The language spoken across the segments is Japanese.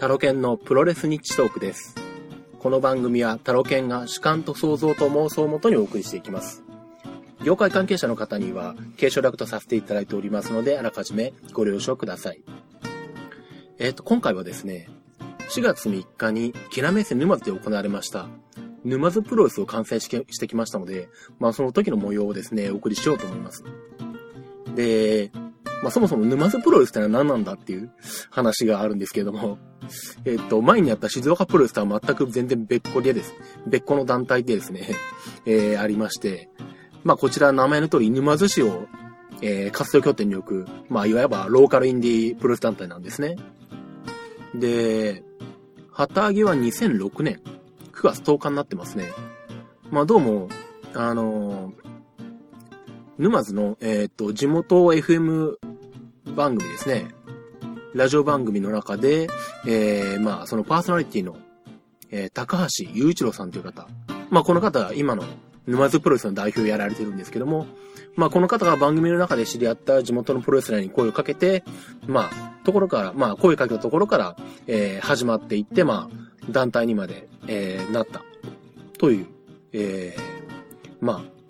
タロケンのプロレスニッチトークです。この番組はタロケンが主観と想像と妄想をもとにお送りしていきます。業界関係者の方には継承略とさせていただいておりますので、あらかじめご了承ください。えっ、ー、と、今回はですね、4月3日にキラメッセ沼津で行われました、沼津プロレスを観戦してきましたので、まあその時の模様をですね、お送りしようと思います。で、まあそもそも沼津プロレスってのは何なんだっていう話があるんですけれども、えっと、前にやった静岡プロレスとは全く全然別個でです。別個の団体でですね、えー、ありまして、まあこちら名前の通り沼津市を、えー、活動拠点に置く、まあいわばローカルインディープロレス団体なんですね。で、旗揚げは2006年9月10日になってますね。まあどうも、あのー、沼津の、えっ、と、地元 FM 番組ですね。ラジオ番組の中で、えー、まあ、そのパーソナリティの、えー、高橋雄一郎さんという方。まあ、この方は今の沼津プロレスの代表をやられてるんですけども、まあ、この方が番組の中で知り合った地元のプロレスラーに声をかけて、まあ、ところから、まあ、声をかけたところから、えー、始まっていって、まあ、団体にまで、えー、なった。という、えー、まあ、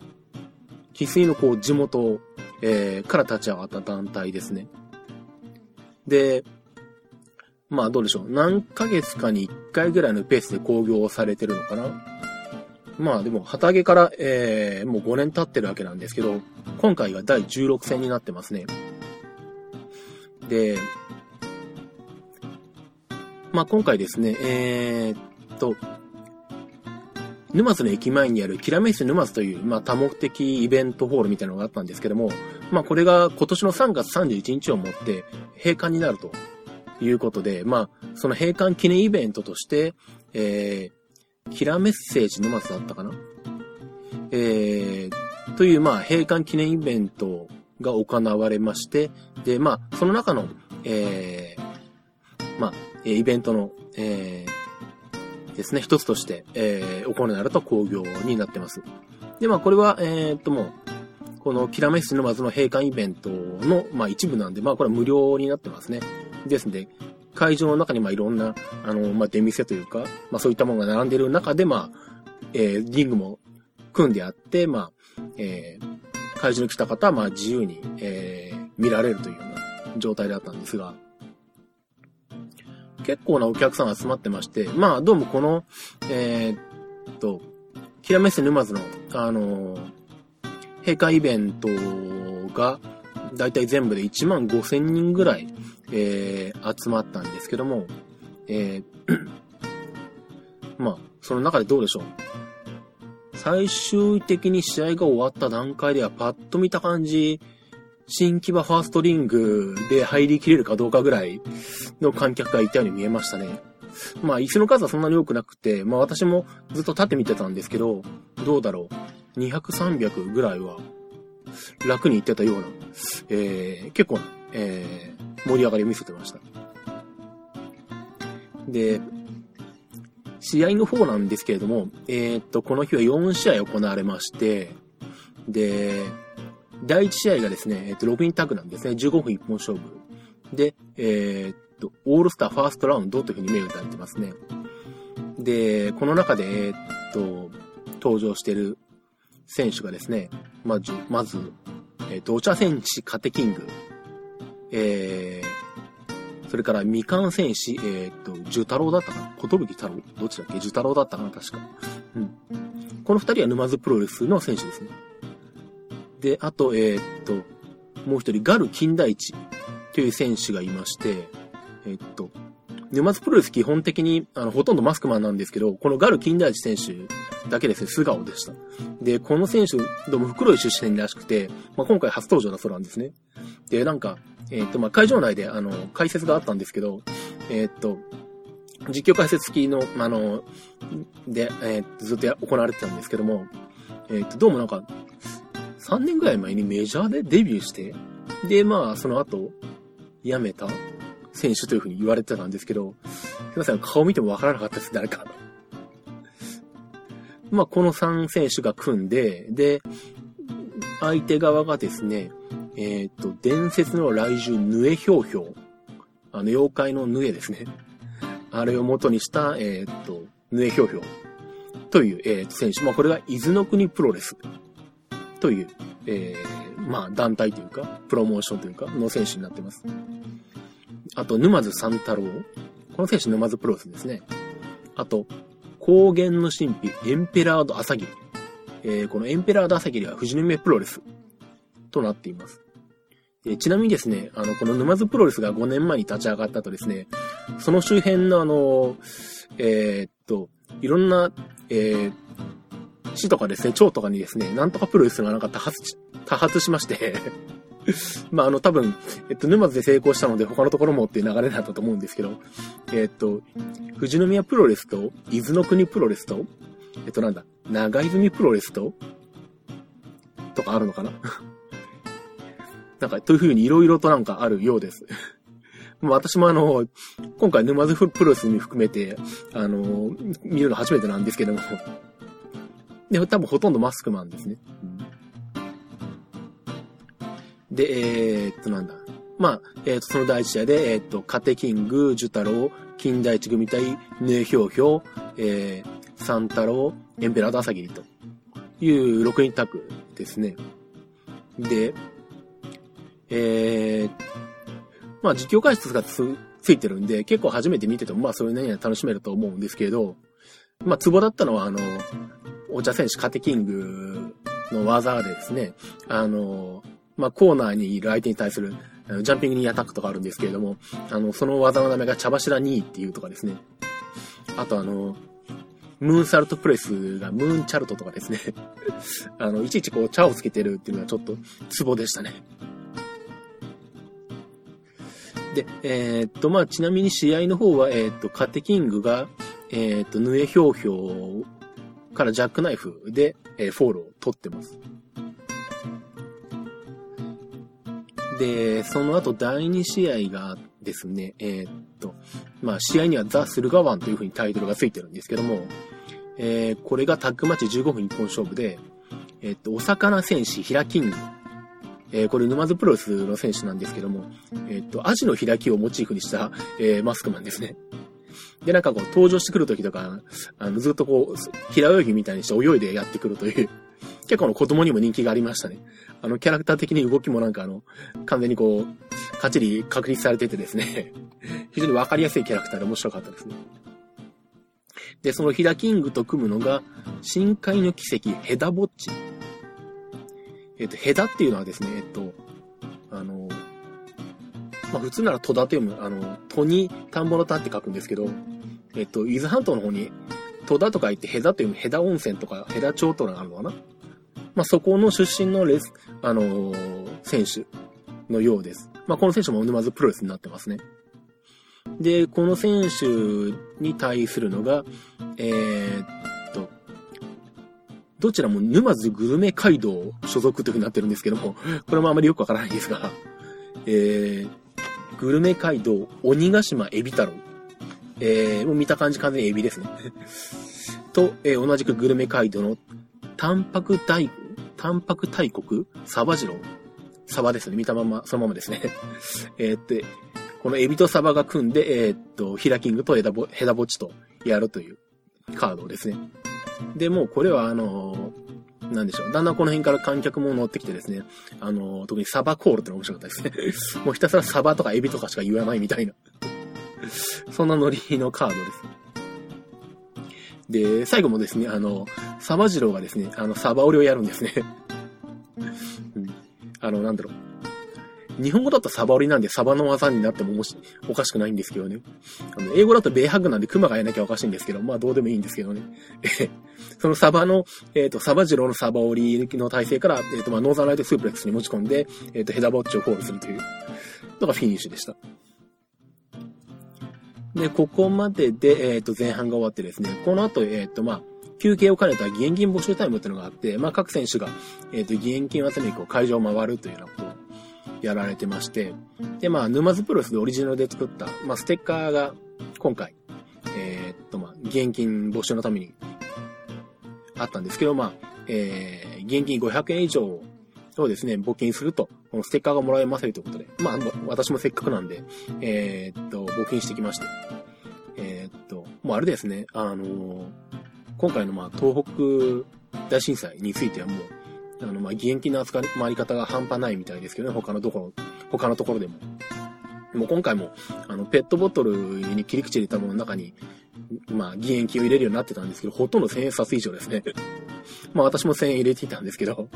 翡翠のこう地元、えー、から立ち上がった団体ですね。で、まあどうでしょう。何ヶ月かに1回ぐらいのペースで興行されてるのかな。まあでも、旗揚げから、えー、もう5年経ってるわけなんですけど、今回が第16戦になってますね。で、まあ今回ですね、えー、っと、沼津の駅前にあるキラメイス沼津という、まあ、多目的イベントホールみたいなのがあったんですけども、まあ、これが今年の3月31日をもって閉館になるということで、まあ、その閉館記念イベントとして、えー、キラメッセージ沼津だったかな？えー、という、まあ、閉館記念イベントが行われまして、で、まあ、その中の、えー、まあ、イベントの、えー、ですね、一つとして、えー、行われた工業になってます。で、まあ、これは、えー、っと、もう、このキラメッシのまずの閉館イベントの、まあ、一部なんで、まあ、これは無料になってますね。ですので、会場の中に、まあ、いろんな、あの、まあ、出店というか、まあ、そういったものが並んでる中で、まあ、えー、リングも組んであって、まあ、えー、会場に来た方は、まあ、自由に、えー、見られるというような状態だったんですが、結構なお客さんが集まってまして、まあ、どうもこの、えー、っと、キラメッセ沼津の、あのー、閉会イベントが、だいたい全部で1万5千人ぐらい、えー、集まったんですけども、えー、まあ、その中でどうでしょう。最終的に試合が終わった段階ではパッと見た感じ、新木場ファーストリングで入りきれるかどうかぐらいの観客がいたように見えましたね。まあ、椅子の数はそんなに多くなくて、まあ私もずっと立って見てたんですけど、どうだろう。200、300ぐらいは楽に行ってたような、えー、結構、えー、盛り上がりを見せてました。で、試合の方なんですけれども、えー、っと、この日は4試合行われまして、で、第1試合がですね、えっと、ロビンタグなんですね。15分一本勝負。で、えー、っと、オールスターファーストラウンドというふうに銘打たれてますね。で、この中で、え、っと、登場してる選手がですね、まず、まず、えっと、お茶戦士カテキング、えー、それからみかん戦士、えー、っと、樹太郎だったかな？ことぶき太郎？どっちだっけ？樹太郎だったかな？確か。うん。この二人は沼津プロレスの選手ですね。で、あと、えー、っと、もう一人、ガル金田一という選手がいまして、え、っと、沼津プロレス基本的に、あの、ほとんどマスクマンなんですけど、このガル金田一選手だけですね、素顔でした。で、この選手、どうも袋井出身らしくて、まあ、今回初登場だそうなんですね。で、なんか、え、っと、まあ、会場内で、あの、解説があったんですけど、え、っと、実況解説付きの、あの、で、えー、ずっと行われてたんですけども、えっと、どうもなんか、3年ぐらい前にメジャーでデビューして、で、まあ、その後、辞めた選手というふうに言われてたんですけど、すいません、顔見てもわからなかったです、誰か。まあ、この3選手が組んで、で、相手側がですね、えっ、と、伝説の来獣、ヌエヒョウヒョウ。あの、妖怪のヌエですね。あれを元にした、えー、っと、ヌエヒョウヒョウという、えー、選手。まあ、これが伊豆の国プロレスという、えー、まあ、団体というか、プロモーションというか、の選手になってます。あと、沼津三太郎。この選手沼津プロレスですね。あと、高原の神秘、エンペラード朝霧。えー、このエンペラード朝霧は富士宮プロレスとなっています。えちなみにですね、あの、この沼津プロレスが5年前に立ち上がったとですね、その周辺のあの、えー、っと、いろんな、えー、市とかですね、町とかにですね、なんとかプロレスがなんか多発、多発しまして まあ、あの、多分、えっと、沼津で成功したので、他のところもっていう流れだったと思うんですけど、えっと、富士宮プロレスと、伊豆の国プロレスと、えっと、なんだ、長泉プロレスと、とかあるのかな？なんか、という風に色々となんかあるようです。私もあの、今回沼津プロレスに含めて、あの、見るの初めてなんですけども、で、多分ほとんどマスクマンですね。で、えー、っと、なんだ。まあ、えー、っと、その第一試合で、えー、っと、カテキング、ジュタロウ、金田一組対、ヌエヒョウヒョウ、えー、サンタロウ、エンペラード朝霧という6人タッグですね。で、えー、まあ実況解説がつついてるんで、結構初めて見てても、まあそういうのには楽しめると思うんですけど、まあツボだったのは、あの、お茶選手カテキングの技でですね、あの、まあコーナーにいる相手に対するジャンピングにアタックとかあるんですけれども、あの、その技の名前が茶柱2っていうとかですね。あとあの、ムーンサルトプレスがムーンチャルトとかですね。あの、いちいちこう茶をつけてるっていうのはちょっとツボでしたね。で、えー、っと、まあ、ちなみに試合の方は、えー、っと、カテキングが、えー、っと、ヌエヒョウヒョウからジャックナイフで、え、フォールを取ってます。で、その後第2試合がですね、えー、っと、まあ、試合にはザ・スルガワンという風にタイトルがついてるんですけども、えー、これがタッグマッチ15分一本勝負で、えー、っと、お魚戦士ヒラキングえー、これ沼津プロレスの選手なんですけども、えっ、と、アジの開きをモチーフにした、え、マスクマンですね。で、なんかこう、登場してくるときとか、あの、ずっとこう、平泳ぎみたいにして泳いでやってくるという、結構の子供にも人気がありましたね。あの、キャラクター的に動きもなんかあの、完全にこう、かっちり確立されててですね、非常にわかりやすいキャラクターで面白かったですね。で、そのヒラキングと組むのが、深海の奇跡、ヘダボッチえっ、と、ヘダっていうのはですね、えっと、あの、まあ、普通なら戸田と読む、あの、戸に田んぼの田って書くんですけど、えっと、伊豆半島の方に戸田とか言ってヘダというヘダ温泉とかヘダ町とかがあるのかな？まあ、そこの出身のレス、あのー、選手のようです。まあ、この選手も沼津プロレスになってますね。で、この選手に対するのが、えー、どちらも沼津グルメ街道所属という風になってるんですけども、これもあまりよくわからないですが、えー、グルメ街道鬼ヶ島エビ太郎。えー、もう見た感じ完全にエビですね。と、えー、同じくグルメ街道のタンパク大、タンパク大国？サバジロウ。サバですね。見たまま、そのままですね。えっと、このエビとサバが組んで、えー、っと、ヒラキングとヘダボヘダボチとやるというカードですね。で、もうこれはあのー、なんでしょう。だんだんこの辺から観客も乗ってきてですね、あのー、特にサバコールってのが面白かったですね。もうひたすらサバとかエビとかしか言わないみたいな そんなノリのカードです。で、最後もですね、あの、サバジローがですね、あの、サバ折りをやるんですねうん。あの、なんだろう。日本語だとサバ折りなんでサバの技になってももしおかしくないんですけどね。あの英語だとベイハグなんでクマがやらなきゃおかしいんですけど、まあどうでもいいんですけどね。そのサバの、えっ、ー、と、サバジローのサバ折りの体勢から、えっ、ー、と、まあノーザンライトスープレックスに持ち込んで、えっ、ー、と、ヘダボッチをフォールするというのがフィニッシュでした。で、ここまでで、えっ、と、前半が終わってですね、この後、えっ、と、まあ、休憩を兼ねた義援金募集タイムっていうのがあって、まあ、各選手が、えっ、と、義援金を集めにこう会場を回るというようなことをやられてまして、で、まあ、沼津プロレスでオリジナルで作った、まあ、ステッカーが今回、えー、っと、まあ、義援金募集のためにあったんですけど、まあ、えー、現金500円以上をですね、募金すると、このステッカーがもらえますよということで、まあ、私もせっかくなんで、えー、っと、募金してきまして、えっともうあれですね、あの今回のまあ東北大震災についてはもう、あのまあ義援金の扱い回り方が半端ないみたいですけどね、他のところ、他のところでも。もう今回も、あの、ペットボトルに切り口入れたものの中に、まあ、義援金を入れるようになってたんですけど、ほとんど1000円札以上ですね。まあ私も1000円入れていたんですけど。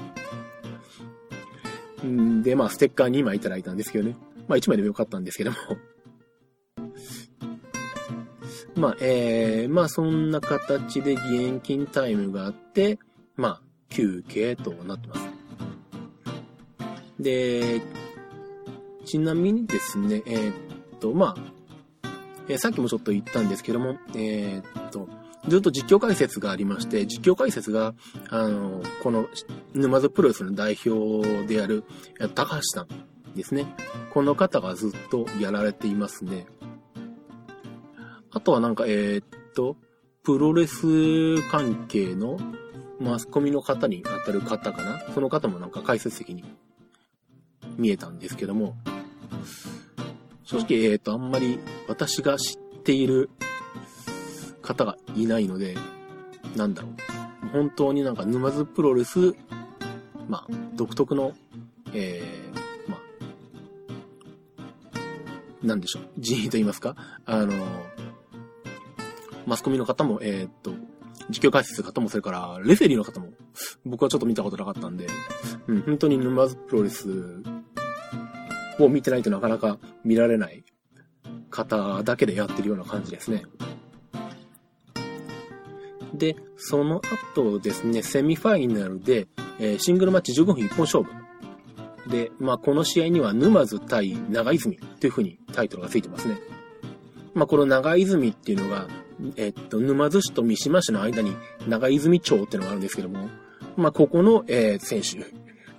で、まあステッカー2枚いただいたんですけどね。まあ1枚でもよかったんですけども。まあ、えー、まあそんな形で義援金タイムがあって、まあ、休憩となってます。で、ちなみにですね、えー、っと、まあ、えー、さっきもちょっと言ったんですけども、えー、っと、ずっと実況解説がありまして、実況解説が、あの、この、沼津プロレスの代表である、高橋さんですね。この方がずっとやられていますね。あとはなんか、えー、っと、プロレス関係のマスコミの方に当たる方かな？その方もなんか解説席に見えたんですけども、正直、えっ、と、あんまり私が知っている方がいないので、なんだろう。本当になんか沼津プロレス、まあ、独特の、えー、まあ、なんでしょう。人員と言いますかあの、マスコミの方も、えー、っと、実況解説の方も、それから、レフェリーの方も、僕はちょっと見たことなかったんで、うん、本当に沼津プロレスを見てないとなかなか見られない方だけでやってるような感じですね。で、その後ですね、セミファイナルで、えー、シングルマッチ15分一本勝負。で、まあ、この試合には沼津対長泉という風にタイトルがついてますね。まあ、この長泉っていうのが、えっと、沼津市と三島市の間に長泉町っていうのがあるんですけども、まあ、ここの、えー、選手。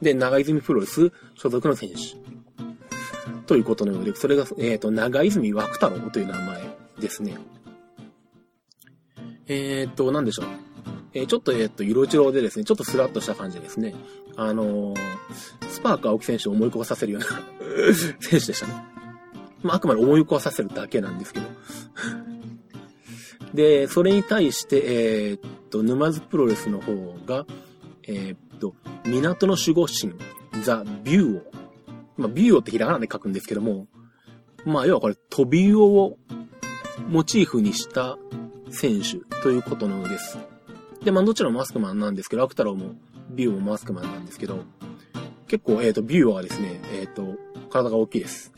で、長泉プロレス所属の選手。ということのようで、それが、えっ、と、長泉枠太郎という名前ですね。えっ、と、なんでしょう。えー、ちょっと、えっ、と、色白でですね、ちょっとスラッとした感じですね。あのー、スパーク青木選手を思い起こさせるような 選手でしたね。まあ、あくまで思い起こさせるだけなんですけど。で、それに対して、えー、っと、沼津プロレスの方が、え、っと、港の守護神、ザ・ビューオ。まあ、ビューオってひらがなで書くんですけども、まあ、要はこれ、トビウオをモチーフにした選手ということなのです。で、まあ、どちらもマスクマンなんですけど、アクタローもビューもマスクマンなんですけど、結構、えっ、ー、と、ビューはですね、えっ、ー、と、体が大きいです。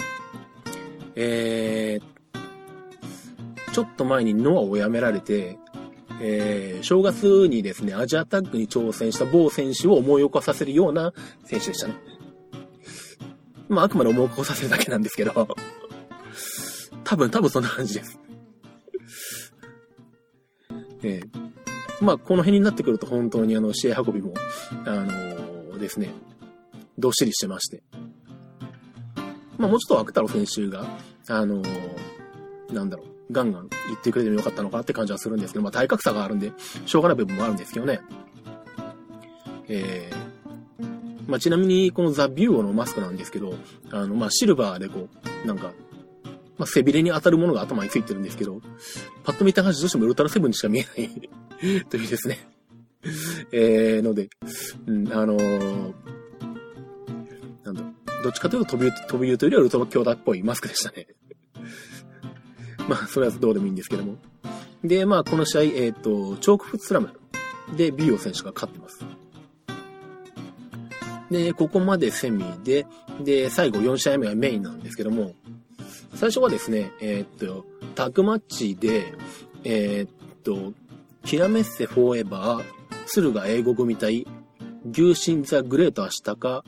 えー、ちょっと前にノアを辞められて、えー、正月にですね、アジアタッグに挑戦した某選手を思い起こさせるような選手でしたね。まあ、あくまで思い起こさせるだけなんですけど、多分、多分そんな感じです。えー、まあ、この辺になってくると本当にあの、試合運びも、あのー、ですね、どっしりしてまして。まあ、もうちょっとアクタロ選手が、あのー、なんだろう、ガンガン言ってくれてもよかったのかって感じはするんですけど、まあ、体格差があるんで、しょうがない部分もあるんですけどね。えー、まあ、ちなみに、このザ・ビューオのマスクなんですけど、あの、まあ、シルバーでこう、なんか、まあ、背びれに当たるものが頭についてるんですけど、パッと見た感じどうしてもウルトラセブンにしか見えないというですね。えー、ので、うん、あのー、なんだどっちかというと飛び、飛び言うというよりはウルトラ兄弟っぽいマスクでしたね。まあ、それはどうでもいいんですけども。で、まあ、この試合、えっ、ー、と、チョークフットスラムでビーオ選手が勝ってます。で、ここまでセミで、で、最後4試合目はメインなんですけども、最初はですね、えー、っと、タッグマッチで、えー、っと、キラメッセフォーエバー、駿河英語組対、牛神ザ・グレートアシタカ、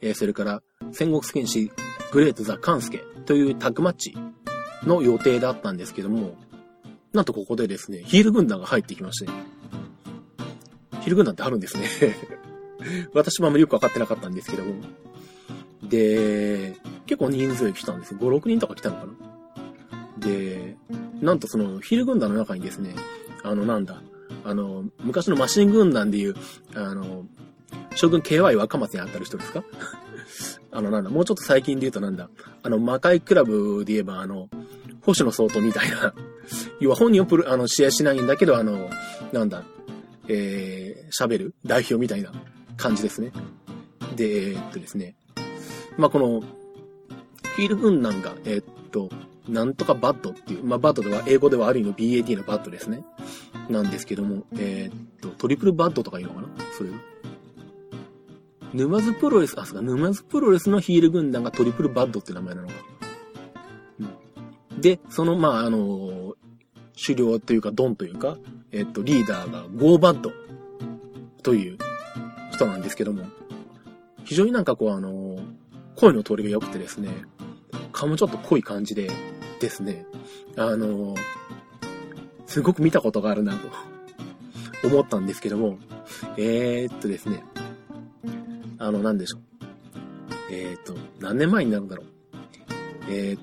えー、それから戦国戦士グレートザ・カンスケというタッグマッチの予定だったんですけども、なんとここでですね、ヒール軍団が入ってきまして、ヒール軍団ってあるんですね 私もあんまりよくわかってなかったんですけども。で、結構人数来たんですよ。5、6人とか来たのかなで、なんとそのヒル軍団の中にですね、あのなんだ、あの、昔のマシン軍団でいう、あの、将軍 KY 若松にあたる人ですか？あのなんだ、もうちょっと最近で言うとなんだ、あの、魔界クラブで言えばあの、星野相当みたいな 要は本人はプロ、あの、試合しないんだけど、あの、なんだ、えー、喋る代表みたいな感じですね。で、えー、っとですね。まあ、この、ヒール軍団が、えー、っと、なんとかバッドっていう、まあ、バッドでは、英語ではある意味 BAD のバッドですね。なんですけども、えー、っと、トリプルバッドとか言うのかな？それ。沼津プロレス、あ、そうか、沼津プロレスのヒール軍団がトリプルバッドって名前なのか。うん、で、その、まあ、あの、首領というか、ドンというか、えっと、リーダーがゴーバッドという人なんですけども、非常になんかこう、あの、声の通りが良くてですね、顔もちょっと濃い感じでですね、あの、すごく見たことがあるなと 思ったんですけども、えー、っとですね、あの、なんでしょう。えー、っと、何年前になるんだろう。えー、っ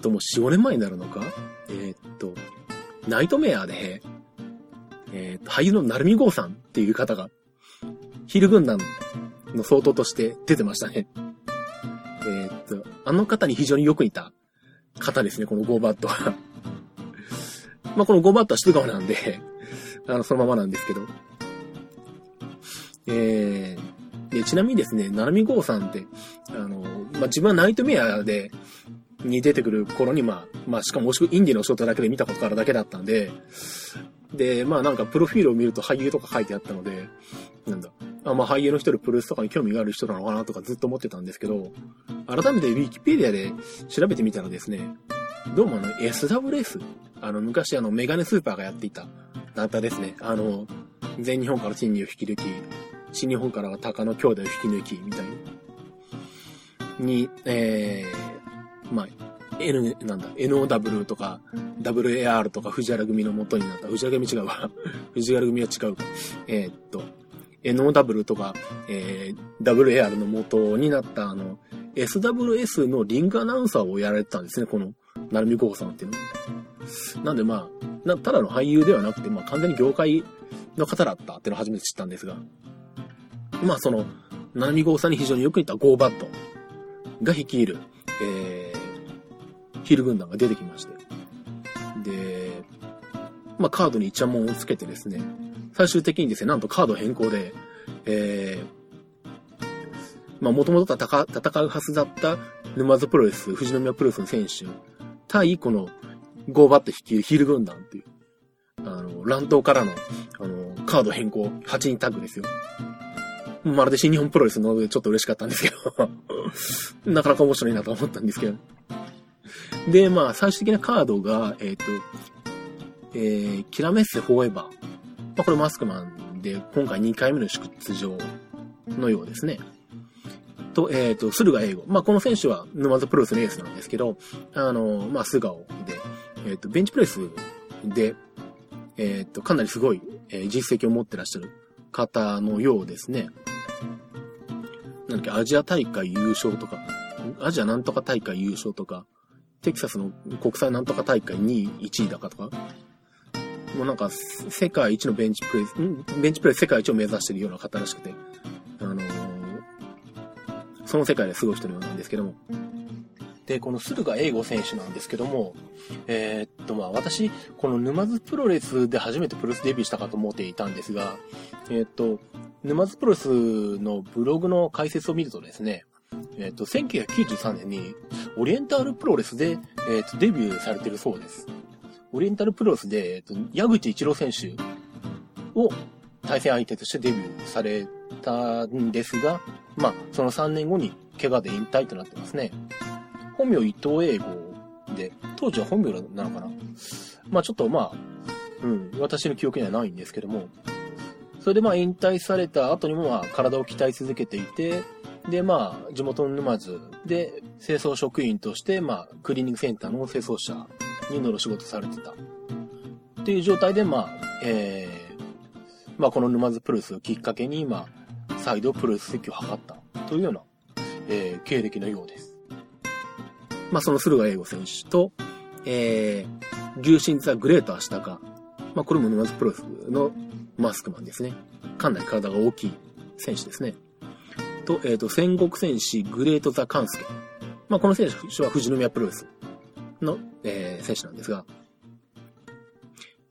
と、もう4、5年前になるのかえ、っと、ナイトメアで、えっと、俳優の成海剛さんっていう方が、ヒル軍団の相当として出てましたね。あの方に非常によく似た方ですね、このゴーバットは。まあ、このゴーバットは質川なんで、あの、そのままなんですけど。えー、で、ちなみにですね、ナナミゴーさんって、あの、まあ、自分はナイトメアで、に出てくる頃に、まあ、まあ、しかもインディの仕事だけで見たことがあるだけだったんで、で、まあなんかプロフィールを見ると俳優とか書いてあったので、なんだ、あまあ俳優の人でプロレスとかに興味がある人なのかなとかずっと思ってたんですけど、改めてウィキペディアで調べてみたらですね、どうもあの SWS、あの昔あのメガネスーパーがやっていた団体ですね。あの、全日本から新日を引き抜き、新日本からは高野兄弟を引き抜き、みたいに、えー、まあ、N、なんだ、NOW とか、WAR とか藤原組の元になった、藤原組違うわ。藤原組は違うか。えー、っと、NOW とか、えー、WAR の元になった、あの、SWS のリングアナウンサーをやられてたんですね、この、成海高さんっていうの。なんでまあ、なただの俳優ではなくて、まあ完全に業界の方だったっていうのを初めて知ったんですが、まあその、成海剛さんに非常によく似たゴーバットが率いる、えー、ヒル軍団が出てきまして。で、まあカードにイチャモンをつけてですね、最終的にですね、なんとカード変更で、えー、まあ、もともと戦うはずだった沼津プロレス、富士宮プロレスの選手、対このゴーバット率いるヒール軍団っていう、あの、乱闘からの、あの、カード変更、8人タッグですよ。まるで新日本プロレスのでちょっと嬉しかったんですけど なかなか面白いなと思ったんですけど。で、まあ、最終的なカードが、えっ、ー、と、えー、キラメッセフォーエバー。まあ、これマスクマンで、今回2回目の出場のようですね。と、えっ、ー、と、駿河英語。まあ、この選手は沼津プロレスのエースなんですけど、あの、まあ、素顔で、えっ、ー、と、ベンチプレスで、えっ、ー、と、かなりすごい、え実績を持ってらっしゃる方のようですね。なんだっけ、アジア大会優勝とか、アジアなんとか大会優勝とか、テキサスの国際なんとか大会2位、1位だかとか、もうなんか、世界一のベンチプレス、ベンチプレス世界一を目指してるような方らしくて、あのー、その世界ですごい人のようなんですけども。で、この駿河英吾選手なんですけども、えー、っと、まあ私、この沼津プロレスで初めてプロレスデビューしたかと思っていたんですが、えー、っと、沼津プロレスのブログの解説を見るとですね、えっと、1993年にオリエンタルプロレスで、えっと、デビューされてるそうです。オリエンタルプロレスで、えっと、矢口一郎選手を対戦相手としてデビューされたんですが、まあ、その3年後に怪我で引退となってますね。本名伊藤英語で、当時は本名なのかなまあちょっとまあ、うん、私の記憶にはないんですけども、それでまあ引退された後にもまあ体を鍛え続けていて、でまあ地元の沼津で清掃職員としてまあクリーニングセンターの清掃車に乗る仕事されてた。っていう状態で、まあ、えー、まあ、この沼津プロレスをきっかけに、まあ、再度プロレス席を図ったというような、えー、経歴のようです。まあ、その駿河英吾選手と、えー、牛神座グレートアシタカ。まあ、これも沼津プロレスのマスクマンですね。かなり体が大きい選手ですね。と、えっ、ー、と、戦国戦士グレートザ・カンスケ。まあ、この選手は富士宮プロレスの、えー、選手なんですが、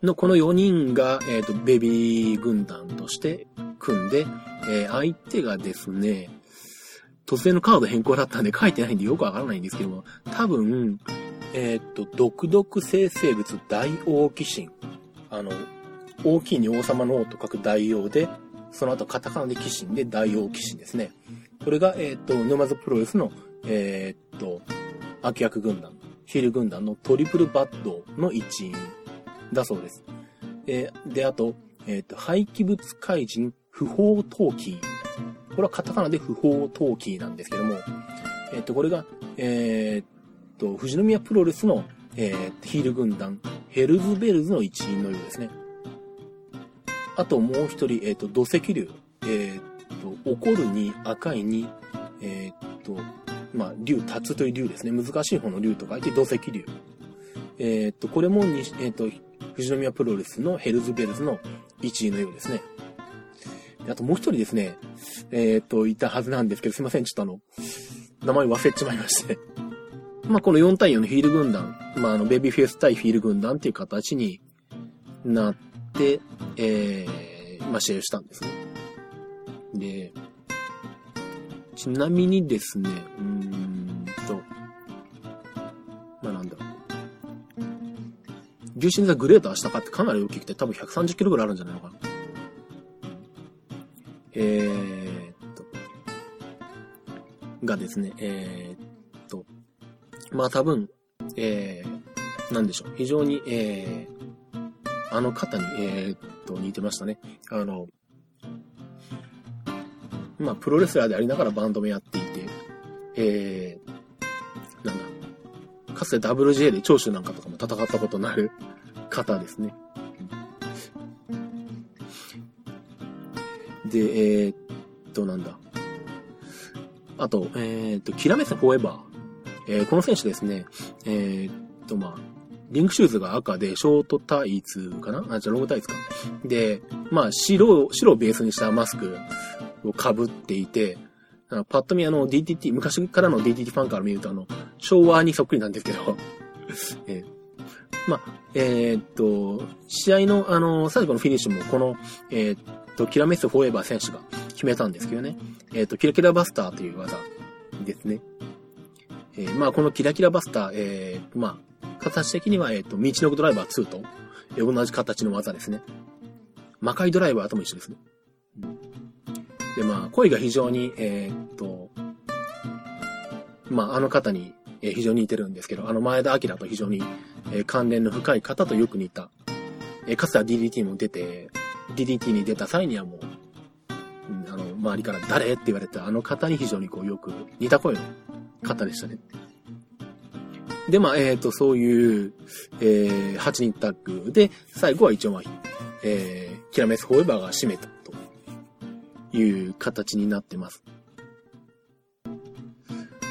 のこの4人が、えっ、ー、と、ベビー軍団として組んで、えー、相手がですね、突然のカード変更だったんで書いてないんでよくわからないんですけども、多分、えっ、ー、と、独々生成物大王鬼神。あの、大きいに王様の王と書く大王で、その後カタカナで鬼神で大王鬼神ですね。これが、えっ、ー、と、沼津プロレスの、えっ、ー、と、悪役軍団、ヒル軍団のトリプルバッドの一員だそうです。えー、で、あと、えっ、と、廃棄物怪人不法投棄。これはカタカナで不法投棄なんですけども、えっ、と、これが、えっと、富士宮プロレスの、えー、ヒール軍団、ヘルズベルズの一員のようですね。あともう一人、えっ、と、土石流。えっ、と、怒るに赤いに、えっ、と、まあ、竜、立つという竜ですね。難しい方の竜と書いて土石流。えっ、と、これもに、えっ、と、富士宮プロレスのヘルズベルズの一位のようですね。あともう一人ですね、えっ、と、いたはずなんですけど、すいません、ちょっとあの、名前忘れちまいまして。まあ、この4対4のヒール軍団、まあ、あの、ベビーフェイス対フィール軍団っていう形になって、えー、まあ、試合をしたんですね。で、ちなみにですね、うーんと、まあ、なんだろう。重心座グレート明日かってかなり大きくて多分130キロぐらいあるんじゃないのかな。えー、っと、がですね、えー、っと、まあ多分、えー、なんでしょう。非常に、えー、あの方に、えー、っと、似てましたね。あの、まあ、プロレスラーでありながらバンドもやっていて、えー、なんだ、かつて WJ で長州なんかとかも戦ったことのある方ですね。で、えー、っと、なんだ。あと、えー、っと、キラメスフォーエバー。えー、この選手ですね、えー、っと、まあ、リングシューズが赤で、ショートタイツかな？あ、じゃあロングタイツか。で、まあ、白、白をベースにしたマスクを被っていて、パッと見あの DTT、昔からの DDT ファンから見るとあの、昭和にそっくりなんですけど、えー、まあ、えー、っと、試合のあの、最後のフィニッシュもこの、えー、っと、キラメスフォーエバー選手が決めたんですけどね、えっと、キラキラバスターという技ですね。えー、まあ、このキラキラバスター、えー、まあ、形的には、えっ、ー、と、道のくドライバー2と、同じ形の技ですね。魔界ドライバーとも一緒ですね。で、まあ、声が非常に、えー、っと、まあ、あの方に、え、非常に似てるんですけど、あの前田明と非常に、え、関連の深い方とよく似た、え、かつては DDT も出て、DDT に出た際にはもう、あの、周りから誰って言われたあの方に非常にこうよく似た声の方でしたね。で、まあ、えっ、ー、と、そういう、えー、8人タッグで、最後は一応まあ、えー、キラメスフォーエバーが締めたいう形になってます。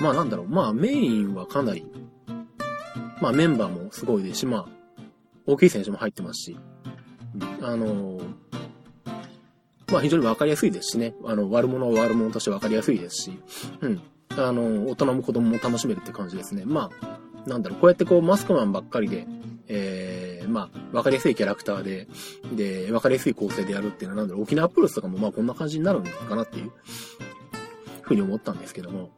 まあなんだろう、まあメインはかなり、まあメンバーもすごいですし、まあ、大きい選手も入ってますし、あのまあ非常にわかりやすいですしね、あの、悪者は悪者としてわかりやすいですし、うん。あの、大人も子供も楽しめるって感じですね。まあ、なんだろう、こうやってこう、マスクマンばっかりで、えー、まあ、わかりやすいキャラクターで、で、わかりやすい構成でやるっていうのは、なんだろう、沖縄プロレスとかもまあこんな感じになるのかなっていう、ふうに思ったんですけども。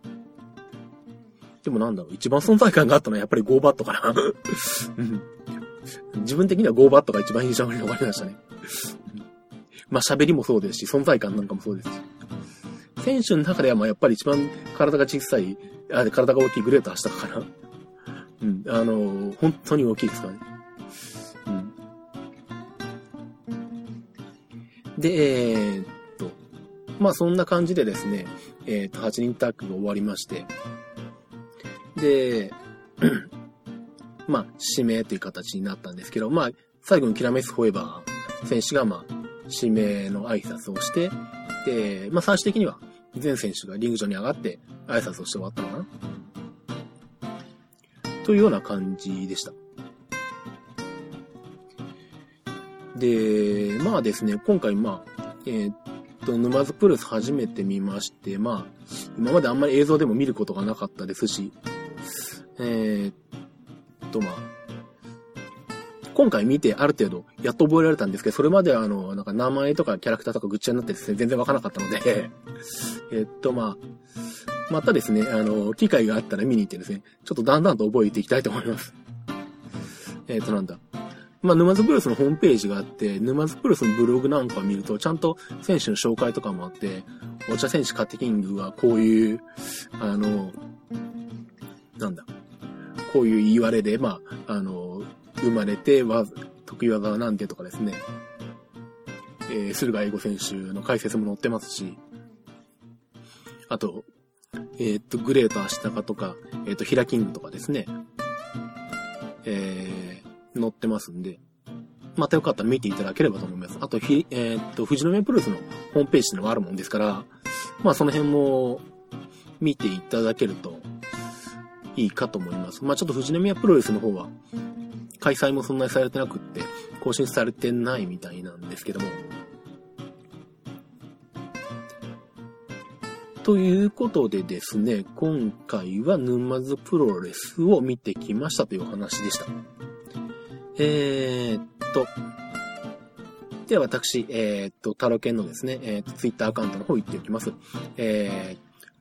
でもなんだろう、一番存在感があったのはやっぱりゴーバットかな。自分的にはゴーバットが一番印象に残りましたね。まあ喋りもそうですし、存在感なんかもそうですし。選手の中ではまあやっぱり一番体が小さい、あ体が大きいグレートしたかな。あの、本当に大きいですからね。うん。で、えー、っと、まあそんな感じでですね、えー、っと、8人タッグが終わりまして、で、まあ、指名という形になったんですけど、まあ、最後にキラメス・フォエバー選手が、まあ、指名の挨拶をして、で、まあ、最終的には、全選手がリング上に上がって挨拶をして終わったのかな。というような感じでした。で、まあですね、今回まあ、えー、っと、沼津プロレス初めて見まして、まあ、今まであんまり映像でも見ることがなかったですし、えー、っとまあ、今回見てある程度やっと覚えられたんですけど、それまではあの、なんか名前とかキャラクターとかぐっちゃになってですね、全然わからなかったのでえっと、まあ、またですね、あの、機会があったら見に行ってですね、ちょっとだんだんと覚えていきたいと思います。えっと、なんだ。まあ、沼津プロレスのホームページがあって、沼津プロレスのブログなんかを見ると、ちゃんと選手の紹介とかもあって、お茶選手カッテキングはこういう、あの、なんだ、こういう言われで、まあ、あの、生まれて、わ、得意技はなんてとかですね、えー、駿河英語選手の解説も載ってますし、あと、えー、っと、グレートアシタカとか、えー、っと、ヒラキングとかですね、えー、載ってますんで、またよかったら見ていただければと思います。あと、ひ、えー、っと、富士宮プロレスのホームページっていうのがあるもんですから、まあその辺も見ていただけるといいかと思います。まあちょっと富士宮プロレスの方は、開催もそんなにされてなくって、更新されてないみたいなんですけども。ということでですね、今回は沼津プロレスを見てきましたというお話でした。えー、っと、では私、えー、っと、タロケンのですね、えー、っと、ツイッターアカウントの方行っておきます。え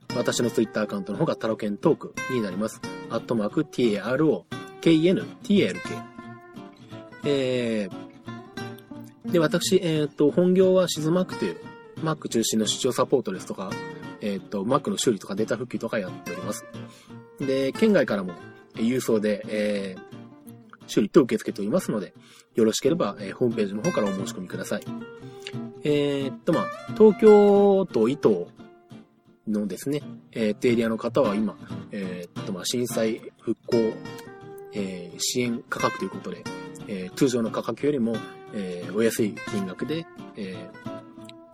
ー、私のツイッターアカウントの方がタロケントークになります。アットマーク TARO KNTLK。えー、で、私、えっ、と、本業はシズマックという、マック中心の視聴サポートですとか、えっ、と、Mac の修理とかデータ復旧とかやっております。で、県外からも郵送で、えー、修理と受け付けておりますので、よろしければ、えー、ホームページの方からお申し込みください。えー、っと、まあ、東京都伊東のですね、えー、エリアの方は今、えー、っと、まあ、震災復興、えー、支援価格ということで、えー、通常の価格よりも、えー、お安い金額で、え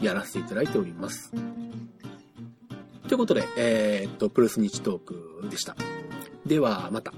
ー、やらせていただいております。ということで、えー、っと、プルスニチトークでした。では、また。